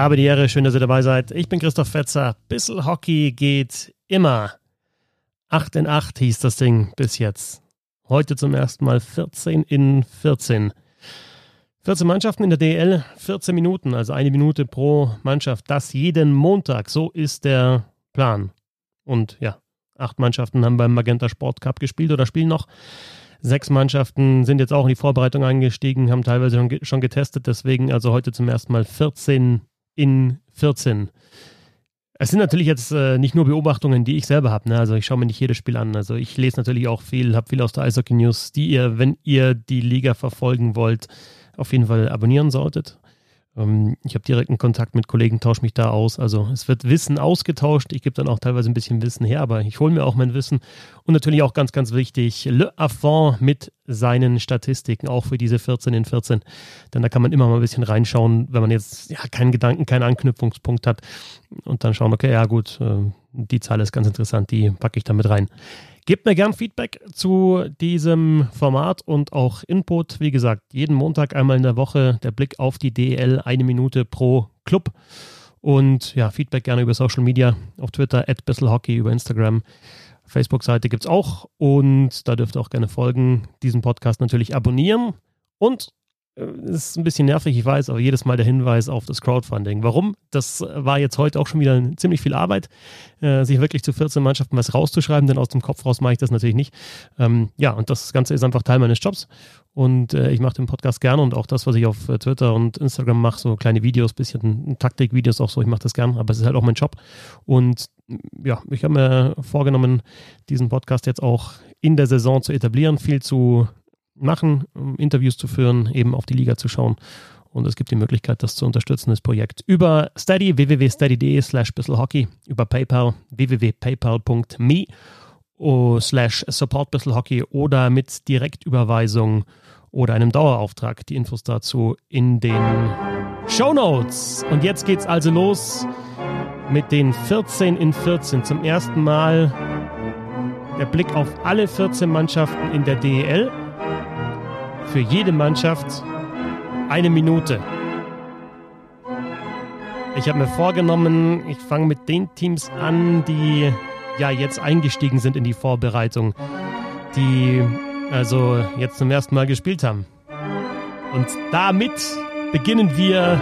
Habe die Ehre, schön, dass ihr dabei seid. Ich bin Christoph Fetzer. Bissel Hockey geht immer. 8 in 8 hieß das Ding bis jetzt. Heute zum ersten Mal 14 in 14. 14 Mannschaften in der DL, 14 Minuten, also eine Minute pro Mannschaft. Das jeden Montag. So ist der Plan. Und ja, acht Mannschaften haben beim Magenta Sport Cup gespielt oder spielen noch. Sechs Mannschaften sind jetzt auch in die Vorbereitung eingestiegen, haben teilweise schon, getestet. Deswegen also heute zum ersten Mal 14 in 14. Es sind natürlich jetzt äh, nicht nur Beobachtungen, die ich selber habe. Ne? Also ich schaue mir nicht jedes Spiel an. Also ich lese natürlich auch viel, habe viel aus der Eishockey News, die ihr, wenn ihr die Liga verfolgen wollt, auf jeden Fall abonnieren solltet. Ähm, ich habe direkten Kontakt mit Kollegen, tausche mich da aus. Also es wird Wissen ausgetauscht. Ich gebe dann auch teilweise ein bisschen Wissen her, aber ich hole mir auch mein Wissen. Und natürlich auch ganz, ganz wichtig, Le Affront mit seinen Statistiken, auch für diese 14 in 14. Denn da kann man immer mal ein bisschen reinschauen, wenn man jetzt ja, keinen Gedanken, keinen Anknüpfungspunkt hat. Und dann schauen, okay, ja gut, äh, die Zahl ist ganz interessant, die packe ich da mit rein. Gebt mir gern Feedback zu diesem Format und auch Input. Wie gesagt, jeden Montag einmal in der Woche der Blick auf die DEL, eine Minute pro Club. Und ja, Feedback gerne über Social Media, auf Twitter, at Hockey, über Instagram. Facebook-Seite gibt es auch und da dürft ihr auch gerne folgen. Diesen Podcast natürlich abonnieren und ist ein bisschen nervig, ich weiß, aber jedes Mal der Hinweis auf das Crowdfunding. Warum? Das war jetzt heute auch schon wieder ziemlich viel Arbeit, äh, sich wirklich zu 14 Mannschaften was rauszuschreiben, denn aus dem Kopf raus mache ich das natürlich nicht. Ähm, ja, und das Ganze ist einfach Teil meines Jobs und äh, ich mache den Podcast gerne und auch das, was ich auf äh, Twitter und Instagram mache, so kleine Videos, bisschen Taktikvideos auch so, ich mache das gern, aber es ist halt auch mein Job. Und ja, ich habe mir vorgenommen, diesen Podcast jetzt auch in der Saison zu etablieren, viel zu machen, um Interviews zu führen, eben auf die Liga zu schauen. Und es gibt die Möglichkeit, das zu unterstützen, das Projekt. Über Steady, www.steady.de slash bisselhockey, über PayPal, www.paypal.me slash support bisselhockey oder mit Direktüberweisung oder einem Dauerauftrag. Die Infos dazu in den Show Notes. Und jetzt geht's also los mit den 14 in 14. Zum ersten Mal der Blick auf alle 14 Mannschaften in der DEL für jede Mannschaft eine Minute. Ich habe mir vorgenommen, ich fange mit den Teams an, die ja jetzt eingestiegen sind in die Vorbereitung, die also jetzt zum ersten Mal gespielt haben. Und damit beginnen wir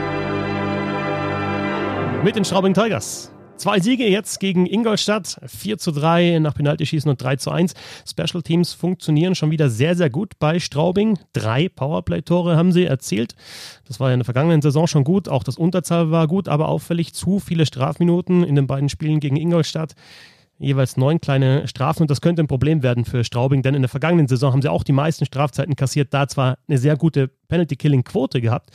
mit den Straubing Tigers. Zwei Siege jetzt gegen Ingolstadt, 4 zu 3 nach Penaltyschießen und 3 zu 1. Special Teams funktionieren schon wieder sehr, sehr gut bei Straubing. Drei Powerplay-Tore haben sie erzielt. Das war ja in der vergangenen Saison schon gut. Auch das Unterzahl war gut, aber auffällig zu viele Strafminuten in den beiden Spielen gegen Ingolstadt jeweils neun kleine Strafen und das könnte ein Problem werden für Straubing, denn in der vergangenen Saison haben sie auch die meisten Strafzeiten kassiert, da zwar eine sehr gute Penalty-Killing-Quote gehabt,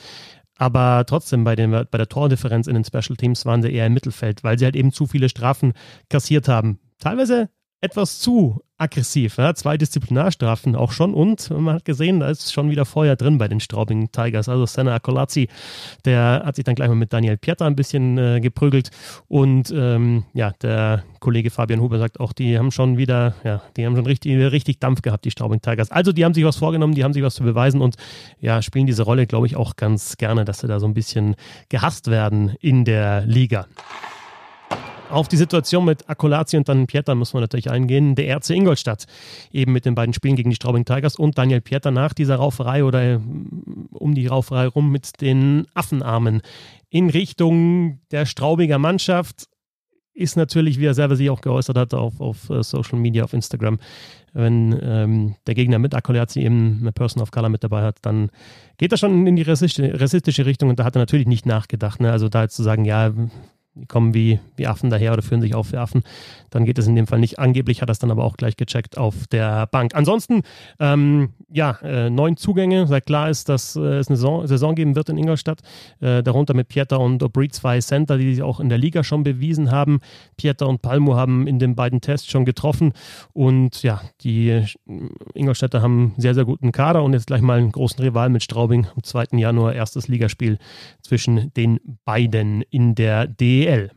aber trotzdem, bei, den, bei der Tordifferenz in den Special Teams waren sie eher im Mittelfeld, weil sie halt eben zu viele Strafen kassiert haben. Teilweise etwas zu aggressiv. Ja? Zwei Disziplinarstrafen auch schon und man hat gesehen, da ist schon wieder Feuer drin bei den Straubing Tigers. Also Senna Akolazzi, der hat sich dann gleich mal mit Daniel Pieter ein bisschen äh, geprügelt und ähm, ja, der Kollege Fabian Huber sagt auch, die haben schon wieder, ja, die haben schon richtig, richtig Dampf gehabt, die Straubing Tigers. Also die haben sich was vorgenommen, die haben sich was zu beweisen und ja, spielen diese Rolle, glaube ich, auch ganz gerne, dass sie da so ein bisschen gehasst werden in der Liga. Auf die Situation mit Akolazzi und dann Pieter muss man natürlich eingehen. Der RC Ingolstadt eben mit den beiden Spielen gegen die Straubing Tigers und Daniel Pieter nach dieser Rauferei oder äh, um die Rauferei rum mit den Affenarmen in Richtung der Straubinger Mannschaft ist natürlich, wie er selber sich auch geäußert hat auf, auf äh, Social Media, auf Instagram, wenn ähm, der Gegner mit Akolazzi eben eine Person of Color mit dabei hat, dann geht er schon in die rassistische Richtung und da hat er natürlich nicht nachgedacht. Ne? Also da jetzt zu sagen, ja, die kommen wie, wie Affen daher oder führen sich auf wie Affen. Dann geht es in dem Fall nicht. Angeblich hat er es dann aber auch gleich gecheckt auf der Bank. Ansonsten, ähm, ja, äh, neun Zugänge. Seit klar ist, dass äh, es eine Saison, Saison, geben wird in Ingolstadt. Äh, darunter mit Pieter und Aubry zwei Center, die sich auch in der Liga schon bewiesen haben. Pieter und Palmo haben in den beiden Tests schon getroffen. Und ja, die Ingolstädter haben sehr, sehr guten Kader und jetzt gleich mal einen großen Rival mit Straubing am 2. Januar, erstes Ligaspiel zwischen den beiden in der D. DEL.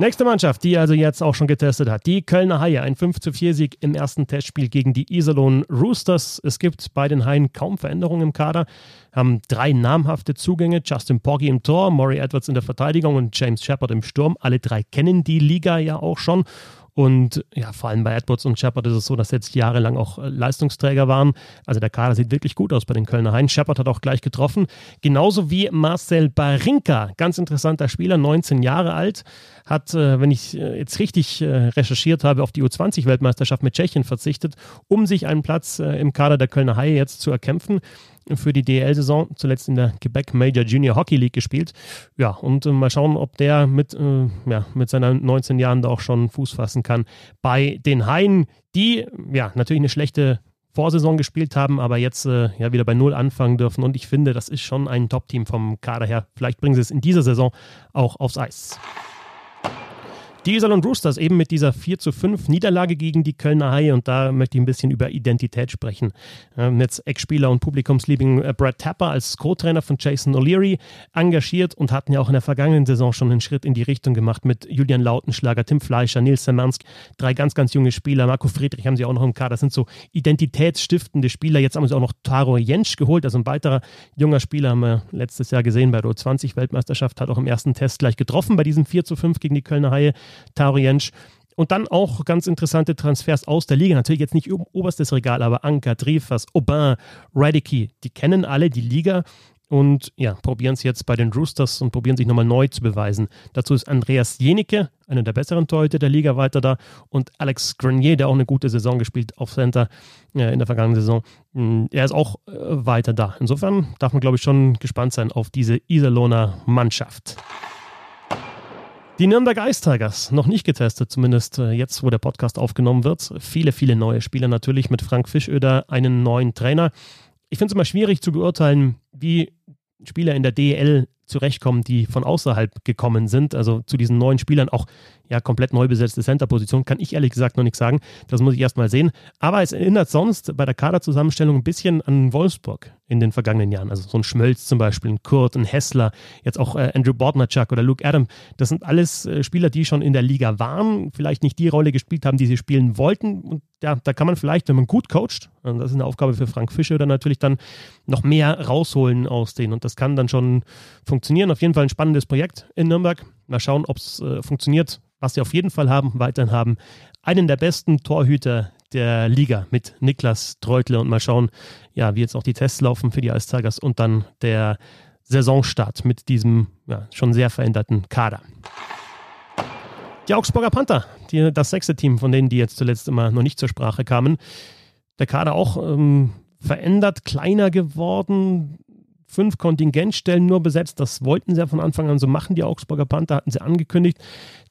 Nächste Mannschaft, die also jetzt auch schon getestet hat, die Kölner Haie. Ein 5 zu 4 Sieg im ersten Testspiel gegen die Iserlohn Roosters. Es gibt bei den Haien kaum Veränderungen im Kader, haben drei namhafte Zugänge. Justin Poggi im Tor, Maury Edwards in der Verteidigung und James Shepard im Sturm. Alle drei kennen die Liga ja auch schon und ja, vor allem bei Edwards und Shepard ist es so, dass jetzt jahrelang auch äh, Leistungsträger waren. Also der Kader sieht wirklich gut aus bei den Kölner Haien. Shepard hat auch gleich getroffen. Genauso wie Marcel Barinka, ganz interessanter Spieler, 19 Jahre alt, hat, äh, wenn ich äh, jetzt richtig recherchiert habe, auf die U20-Weltmeisterschaft mit Tschechien verzichtet, um sich einen Platz im Kader der Kölner Haie jetzt zu erkämpfen für die DL-Saison, zuletzt in der Quebec Major Junior Hockey League gespielt. Ja, und äh, mal schauen, ob der mit, äh, ja, mit seinen 19 Jahren da auch schon Fuß fassen kann bei den Haien, die ja natürlich eine schlechte Vorsaison gespielt haben, aber jetzt äh, ja wieder bei Null anfangen dürfen. Und ich finde, das ist schon ein Top-Team vom Kader her. Vielleicht bringen sie es in dieser Saison auch aufs Eis. Die Iserlohn Roosters eben mit dieser 4 zu 5 Niederlage gegen die Kölner Haie und da möchte ich ein bisschen über Identität sprechen. Ähm, jetzt Ex-Spieler und Publikumsliebling äh, Brad Tapper als Co-Trainer von Jason O'Leary engagiert und hatten ja auch in der vergangenen Saison schon einen Schritt in die Richtung gemacht mit Julian Lautenschlager, Tim Fleischer, Nils Semansk, drei ganz, ganz junge Spieler. Marco Friedrich haben sie auch noch im Kader. Das sind so identitätsstiftende Spieler. Jetzt haben sie auch noch Taro Jentsch geholt, also ein weiterer junger Spieler, haben wir letztes Jahr gesehen bei der U20-Weltmeisterschaft, hat auch im ersten Test gleich getroffen bei diesem 4 zu 5 gegen die Kölner Haie. Tariensch. Und dann auch ganz interessante Transfers aus der Liga. Natürlich jetzt nicht oberstes Regal, aber Anker, Dreyfus, Aubin, Radicky, die kennen alle die Liga und ja, probieren es jetzt bei den Roosters und probieren sich nochmal neu zu beweisen. Dazu ist Andreas Jenicke, einer der besseren Torhüter der Liga, weiter da und Alex Grenier, der auch eine gute Saison gespielt auf Center äh, in der vergangenen Saison. Mm, er ist auch äh, weiter da. Insofern darf man, glaube ich, schon gespannt sein auf diese Iserlohner Mannschaft. Die Nürnberg Ice Tigers, noch nicht getestet, zumindest äh, jetzt, wo der Podcast aufgenommen wird. Viele, viele neue Spieler natürlich mit Frank Fischöder, einen neuen Trainer. Ich finde es immer schwierig zu beurteilen, wie Spieler in der DEL zurechtkommen, die von außerhalb gekommen sind. Also zu diesen neuen Spielern auch ja komplett neu besetzte Center-Position, kann ich ehrlich gesagt noch nichts sagen. Das muss ich erst mal sehen. Aber es erinnert sonst bei der Kaderzusammenstellung ein bisschen an Wolfsburg in den vergangenen Jahren. Also so ein Schmölz zum Beispiel, ein Kurt, ein Hessler, jetzt auch äh, Andrew Bordnerchuk oder Luke Adam. Das sind alles äh, Spieler, die schon in der Liga waren, vielleicht nicht die Rolle gespielt haben, die sie spielen wollten. Und ja, da kann man vielleicht, wenn man gut coacht, und das ist eine Aufgabe für Frank Fischer, dann natürlich dann noch mehr rausholen aus denen. Und das kann dann schon funktionieren. Auf jeden Fall ein spannendes Projekt in Nürnberg. Mal schauen, ob es äh, funktioniert was sie auf jeden Fall haben, weiterhin haben, einen der besten Torhüter der Liga mit Niklas Treutle und mal schauen, ja, wie jetzt auch die Tests laufen für die Ice Tigers und dann der Saisonstart mit diesem ja, schon sehr veränderten Kader. Die Augsburger Panther, die, das sechste Team von denen, die jetzt zuletzt immer noch nicht zur Sprache kamen. Der Kader auch ähm, verändert, kleiner geworden, fünf Kontingentstellen nur besetzt. Das wollten sie ja von Anfang an so machen, die Augsburger Panther, hatten sie angekündigt.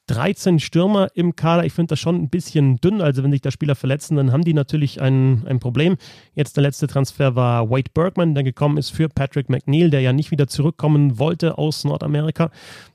13 Stürmer im Kader. Ich finde das schon ein bisschen dünn. Also, wenn sich da Spieler verletzen, dann haben die natürlich ein, ein Problem. Jetzt der letzte Transfer war Wade Bergman, der gekommen ist für Patrick McNeil, der ja nicht wieder zurückkommen wollte aus Nordamerika.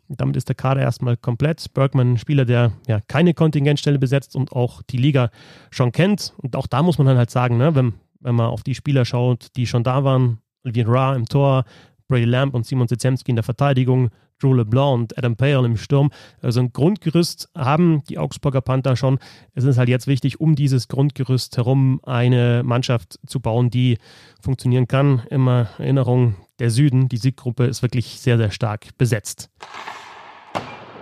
Damit ist der Kader erstmal komplett. Bergman, Spieler, der ja keine Kontingentstelle besetzt und auch die Liga schon kennt. Und auch da muss man dann halt sagen, ne, wenn, wenn man auf die Spieler schaut, die schon da waren, Olivier Ra im Tor, Brady Lamb und Simon Zezemski in der Verteidigung, Drew LeBlanc und Adam Pale im Sturm. Also ein Grundgerüst haben die Augsburger Panther schon. Es ist halt jetzt wichtig, um dieses Grundgerüst herum eine Mannschaft zu bauen, die funktionieren kann. Immer Erinnerung, der Süden, die Sieggruppe ist wirklich sehr, sehr stark besetzt.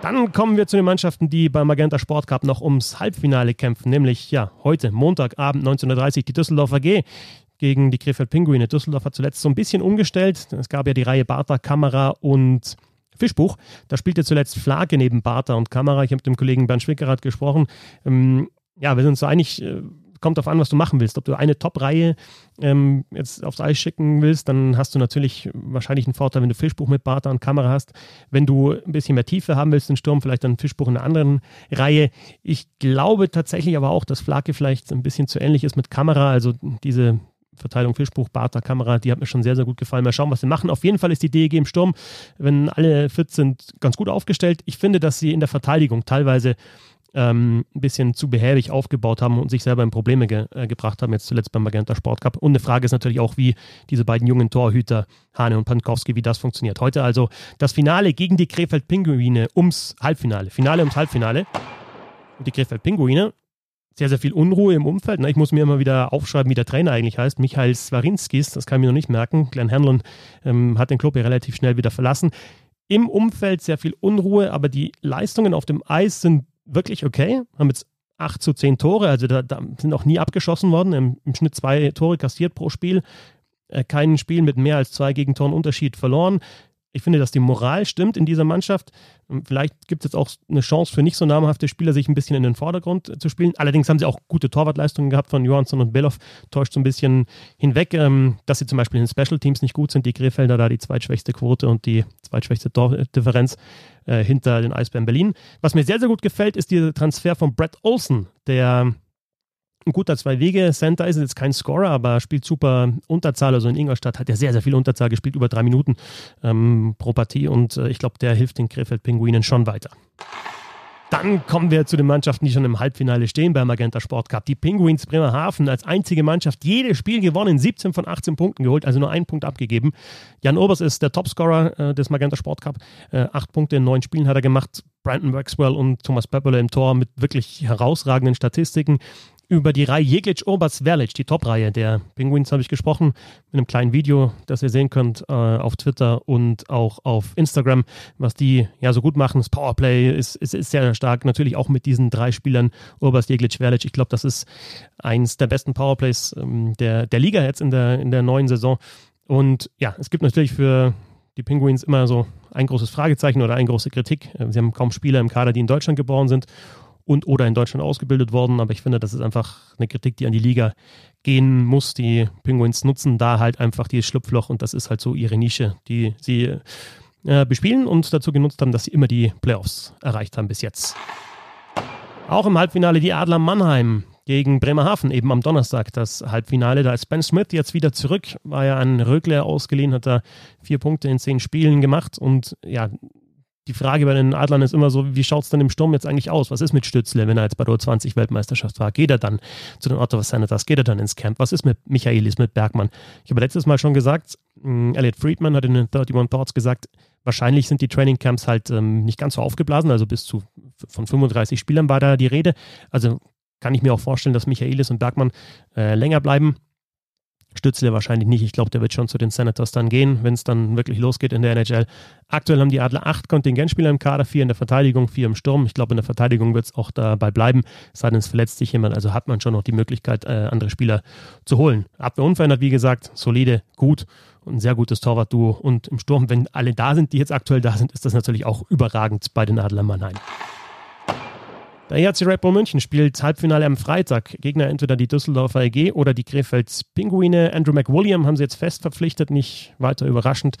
Dann kommen wir zu den Mannschaften, die beim Magenta Sport Cup noch ums Halbfinale kämpfen, nämlich ja heute Montagabend 1930 die Düsseldorfer G gegen die Krefeld Pinguine. Düsseldorf hat zuletzt so ein bisschen umgestellt. Es gab ja die Reihe Bartha, Kamera und Fischbuch. Da spielte zuletzt Flake neben Bartha und Kamera. Ich habe mit dem Kollegen Bernd Schwickerath gesprochen. Ähm, ja, wir sind so einig, äh, kommt darauf an, was du machen willst. Ob du eine Top-Reihe ähm, jetzt aufs Eis schicken willst, dann hast du natürlich wahrscheinlich einen Vorteil, wenn du Fischbuch mit Bartha und Kamera hast. Wenn du ein bisschen mehr Tiefe haben willst, den Sturm, vielleicht dann Fischbuch in einer anderen Reihe. Ich glaube tatsächlich aber auch, dass Flake vielleicht ein bisschen zu ähnlich ist mit Kamera. Also diese Verteilung Fischbuch, Barter, Kamera, die hat mir schon sehr, sehr gut gefallen. Mal schauen, was sie machen. Auf jeden Fall ist die DEG im Sturm, wenn alle fit sind, ganz gut aufgestellt. Ich finde, dass sie in der Verteidigung teilweise ähm, ein bisschen zu behäbig aufgebaut haben und sich selber in Probleme ge äh, gebracht haben, jetzt zuletzt beim Magenta Sport Cup. Und eine Frage ist natürlich auch, wie diese beiden jungen Torhüter, Hane und Pankowski, wie das funktioniert. Heute also das Finale gegen die Krefeld Pinguine ums Halbfinale. Finale ums Halbfinale. Und die Krefeld Pinguine sehr, sehr viel Unruhe im Umfeld. Ich muss mir immer wieder aufschreiben, wie der Trainer eigentlich heißt. Michael Swarinskis, das kann ich mir noch nicht merken. Glenn Hanlon ähm, hat den Club ja relativ schnell wieder verlassen. Im Umfeld sehr viel Unruhe, aber die Leistungen auf dem Eis sind wirklich okay. Haben jetzt 8 zu 10 Tore, also da, da sind auch nie abgeschossen worden. Im, Im, Schnitt zwei Tore kassiert pro Spiel. Äh, kein Spiel mit mehr als zwei Gegentoren Unterschied verloren ich finde, dass die Moral stimmt in dieser Mannschaft. Vielleicht gibt es jetzt auch eine Chance für nicht so namhafte Spieler, sich ein bisschen in den Vordergrund zu spielen. Allerdings haben sie auch gute Torwartleistungen gehabt von Johansson und Belloff. Täuscht so ein bisschen hinweg, ähm, dass sie zum Beispiel in den Special Teams nicht gut sind. Die Krefelder da die zweitschwächste Quote und die zweitschwächste Tordifferenz äh, hinter den Eisbären Berlin. Was mir sehr, sehr gut gefällt, ist der Transfer von Brett Olsen, der ein guter Zwei-Wege-Center ist jetzt kein Scorer, aber spielt super Unterzahl. Also in Ingolstadt hat er sehr, sehr viel Unterzahl gespielt, über drei Minuten ähm, pro Partie. Und äh, ich glaube, der hilft den Krefeld-Pinguinen schon weiter. Dann kommen wir zu den Mannschaften, die schon im Halbfinale stehen beim Magenta Sport Cup. Die Penguins Bremerhaven als einzige Mannschaft jedes Spiel gewonnen, 17 von 18 Punkten geholt, also nur einen Punkt abgegeben. Jan Obers ist der Topscorer äh, des Magenta Sport Cup. Äh, acht Punkte in neun Spielen hat er gemacht. Brandon Maxwell und Thomas Pepperle im Tor mit wirklich herausragenden Statistiken über die Reihe Jeglic, Obers, Verlic, die Top-Reihe der Penguins habe ich gesprochen, mit einem kleinen Video, das ihr sehen könnt äh, auf Twitter und auch auf Instagram, was die ja so gut machen. Das Powerplay ist, ist, ist sehr stark, natürlich auch mit diesen drei Spielern, Obers, Jeglic, Verlic. Ich glaube, das ist eins der besten Powerplays ähm, der, der Liga jetzt in der, in der neuen Saison. Und ja, es gibt natürlich für die Penguins immer so ein großes Fragezeichen oder eine große Kritik. Äh, sie haben kaum Spieler im Kader, die in Deutschland geboren sind und oder in Deutschland ausgebildet worden. Aber ich finde, das ist einfach eine Kritik, die an die Liga gehen muss. Die Penguins nutzen da halt einfach dieses Schlupfloch und das ist halt so ihre Nische, die sie äh, bespielen und dazu genutzt haben, dass sie immer die Playoffs erreicht haben bis jetzt. Auch im Halbfinale die Adler Mannheim gegen Bremerhaven, eben am Donnerstag das Halbfinale. Da ist Ben Smith jetzt wieder zurück, war ja an Rögle ausgeliehen, hat da vier Punkte in zehn Spielen gemacht und ja, die Frage bei den Adlern ist immer so, wie schaut es denn im Sturm jetzt eigentlich aus? Was ist mit Stützle, wenn er jetzt bei der 20 Weltmeisterschaft war? Geht er dann zu den Ottawa Senators? Geht er dann ins Camp? Was ist mit Michaelis, mit Bergmann? Ich habe letztes Mal schon gesagt, äh, Elliot Friedman hat in den 31 Thoughts gesagt, wahrscheinlich sind die Training Camps halt ähm, nicht ganz so aufgeblasen, also bis zu von 35 Spielern war da die Rede. Also kann ich mir auch vorstellen, dass Michaelis und Bergmann äh, länger bleiben. Stützle wahrscheinlich nicht. Ich glaube, der wird schon zu den Senators dann gehen, wenn es dann wirklich losgeht in der NHL. Aktuell haben die Adler acht Kontingentspieler im Kader, vier in der Verteidigung, vier im Sturm. Ich glaube, in der Verteidigung wird es auch dabei bleiben, sei denn es verletzt sich jemand. Also hat man schon noch die Möglichkeit, äh, andere Spieler zu holen. Abwehr unverändert, wie gesagt, solide, gut und ein sehr gutes Torwartduo. Und im Sturm, wenn alle da sind, die jetzt aktuell da sind, ist das natürlich auch überragend bei den Adler Mannheim. Der ERC Red Bull München spielt Halbfinale am Freitag. Gegner entweder die Düsseldorfer EG oder die Krefelds Pinguine. Andrew McWilliam haben sie jetzt fest verpflichtet, nicht weiter überraschend.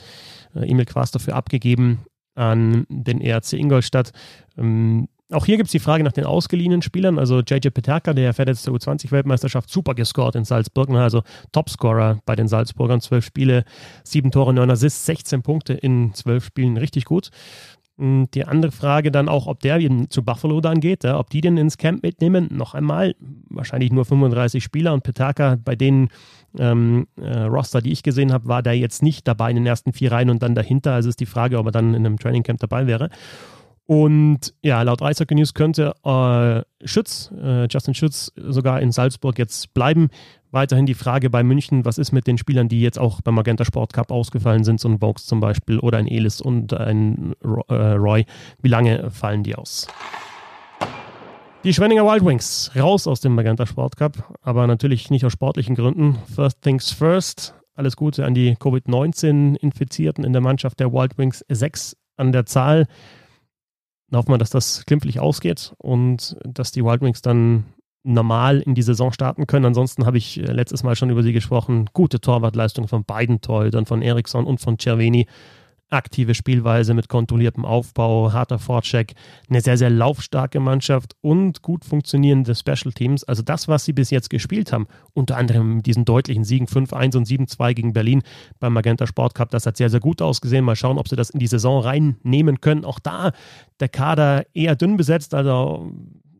Äh, Emil Quast dafür abgegeben an den ERC Ingolstadt. Ähm, auch hier gibt es die Frage nach den ausgeliehenen Spielern. Also JJ Peterka, der fährt jetzt zur U20-Weltmeisterschaft, super gescored in Salzburg. Also Topscorer bei den Salzburgern. Zwölf Spiele, sieben Tore, neun Assists, 16 Punkte in zwölf Spielen. Richtig gut. Die andere Frage dann auch, ob der zu Buffalo dann geht, ob die den ins Camp mitnehmen. Noch einmal, wahrscheinlich nur 35 Spieler und Petaka, bei den ähm, äh, Roster, die ich gesehen habe, war der jetzt nicht dabei in den ersten vier Reihen und dann dahinter. Also ist die Frage, ob er dann in einem Training Camp dabei wäre. Und ja, laut Eishockey News könnte äh, Schütz, äh, Justin Schütz, sogar in Salzburg jetzt bleiben. Weiterhin die Frage bei München, was ist mit den Spielern, die jetzt auch beim Magenta Sport Cup ausgefallen sind, so ein Vokes zum Beispiel oder ein Elis und ein äh, Roy. Wie lange fallen die aus? Die Schwenninger Wild Wings raus aus dem Magenta Sport Cup, aber natürlich nicht aus sportlichen Gründen. First things first. Alles Gute an die Covid-19-Infizierten in der Mannschaft der Wild Wings. Sechs an der Zahl. Hoffen wir, dass das glimpflich ausgeht und dass die Wild Wings dann normal in die Saison starten können. Ansonsten habe ich äh, letztes Mal schon über sie gesprochen. Gute Torwartleistung von beiden Torhütern, von Eriksson und von Cerveni. Aktive Spielweise mit kontrolliertem Aufbau, harter Vorcheck, eine sehr, sehr laufstarke Mannschaft und gut funktionierende Special Teams. Also das, was sie bis jetzt gespielt haben, unter anderem mit diesen deutlichen Siegen 5-1 und 7-2 gegen Berlin beim Magenta Sport Cup, das hat sehr, sehr gut ausgesehen. Mal schauen, ob sie das in die Saison reinnehmen können. Auch da der Kader eher dünn besetzt, also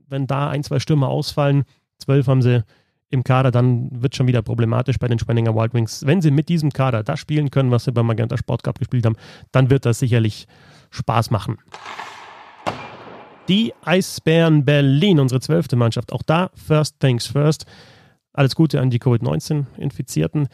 wenn da ein, zwei Stürmer ausfallen, zwölf haben sie im Kader, dann wird schon wieder problematisch bei den Spenninger Wild Wings. Wenn sie mit diesem Kader das spielen können, was sie beim Magenta Sport Cup gespielt haben, dann wird das sicherlich Spaß machen. Die Eisbären Berlin, unsere zwölfte Mannschaft. Auch da, first things first. Alles Gute an die Covid-19-Infizierten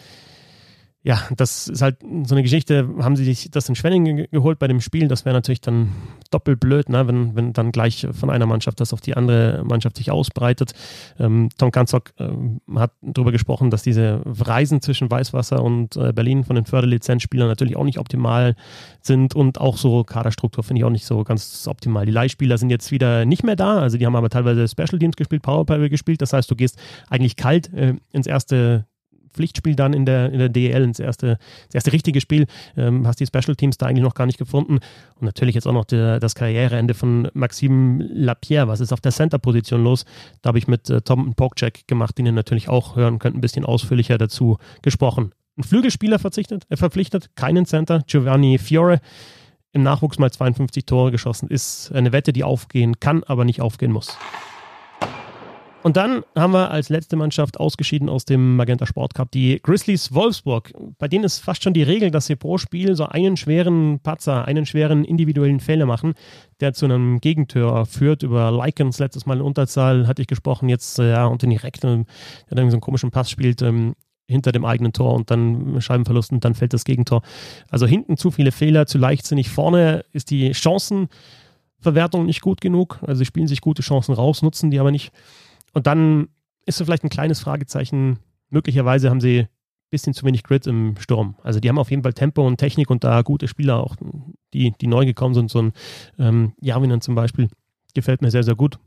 ja, das ist halt so eine Geschichte, haben sie sich das in Schwenningen geholt bei dem Spiel, das wäre natürlich dann doppelt blöd, ne, wenn, wenn dann gleich von einer Mannschaft das auf die andere Mannschaft sich ausbreitet. Ähm, Tom Kanzok äh, hat darüber gesprochen, dass diese Reisen zwischen Weißwasser und äh, Berlin von den Förderlizenzspielern natürlich auch nicht optimal sind und auch so Kaderstruktur finde ich auch nicht so ganz optimal. Die Leihspieler sind jetzt wieder nicht mehr da, also die haben aber teilweise Special Teams gespielt, Powerplay gespielt, das heißt, du gehst eigentlich kalt äh, ins erste Pflichtspiel dann in der, in der DEL, ins erste, das erste richtige Spiel. Ähm, hast die Special Teams da eigentlich noch gar nicht gefunden. Und natürlich jetzt auch noch der, das Karriereende von Maxime Lapierre. Was ist auf der Center-Position los? Da habe ich mit äh, Tom Pogcek gemacht, den ihr natürlich auch hören könnt, ein bisschen ausführlicher dazu gesprochen. Ein Flügelspieler verzichtet, äh, verpflichtet, keinen Center, Giovanni Fiore. Im Nachwuchs mal 52 Tore geschossen, ist eine Wette, die aufgehen kann, aber nicht aufgehen muss. Und dann haben wir als letzte Mannschaft ausgeschieden aus dem Magenta Sport Cup die Grizzlies Wolfsburg. Bei denen ist fast schon die Regel, dass sie pro Spiel so einen schweren Patzer, einen schweren individuellen Fehler machen, der zu einem Gegentor führt. Über Likens letztes Mal in Unterzahl hatte ich gesprochen. Jetzt, äh, ja, und die Rechte, der dann so einen komischen Pass spielt, ähm, hinter dem eigenen Tor und dann Scheibenverlust und dann fällt das Gegentor. Also hinten zu viele Fehler, zu leichtsinnig. Vorne ist die Chancenverwertung nicht gut genug. Also sie spielen sich gute Chancen raus, nutzen die aber nicht. Und dann ist so vielleicht ein kleines Fragezeichen. Möglicherweise haben sie ein bisschen zu wenig Grit im Sturm. Also die haben auf jeden Fall Tempo und Technik und da gute Spieler, auch die, die neu gekommen sind. So ein ähm, Javinen zum Beispiel gefällt mir sehr, sehr gut.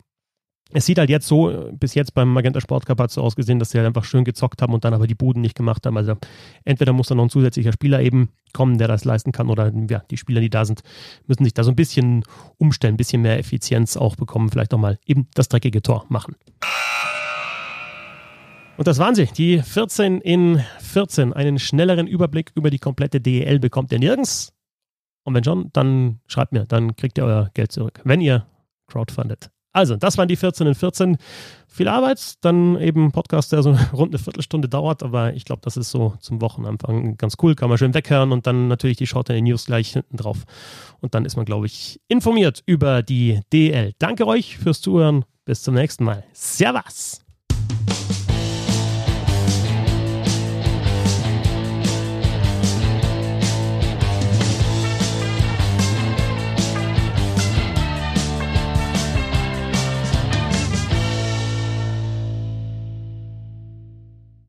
Es sieht halt jetzt so, bis jetzt beim Magenta Sport Cup hat es so ausgesehen, dass sie halt einfach schön gezockt haben und dann aber die Buden nicht gemacht haben. Also entweder muss da noch ein zusätzlicher Spieler eben kommen, der das leisten kann, oder ja, die Spieler, die da sind, müssen sich da so ein bisschen umstellen, ein bisschen mehr Effizienz auch bekommen, vielleicht auch mal eben das dreckige Tor machen. Und das waren sie, die 14 in 14. Einen schnelleren Überblick über die komplette DEL bekommt ihr nirgends. Und wenn schon, dann schreibt mir, dann kriegt ihr euer Geld zurück, wenn ihr crowdfundet. Also, das waren die 14 in 14. Viel Arbeit, dann eben Podcast, der so rund eine Viertelstunde dauert, aber ich glaube, das ist so zum Wochenanfang ganz cool, kann man schön weghören und dann natürlich die Short News gleich hinten drauf. Und dann ist man, glaube ich, informiert über die DL. Danke euch fürs Zuhören. Bis zum nächsten Mal. Servus!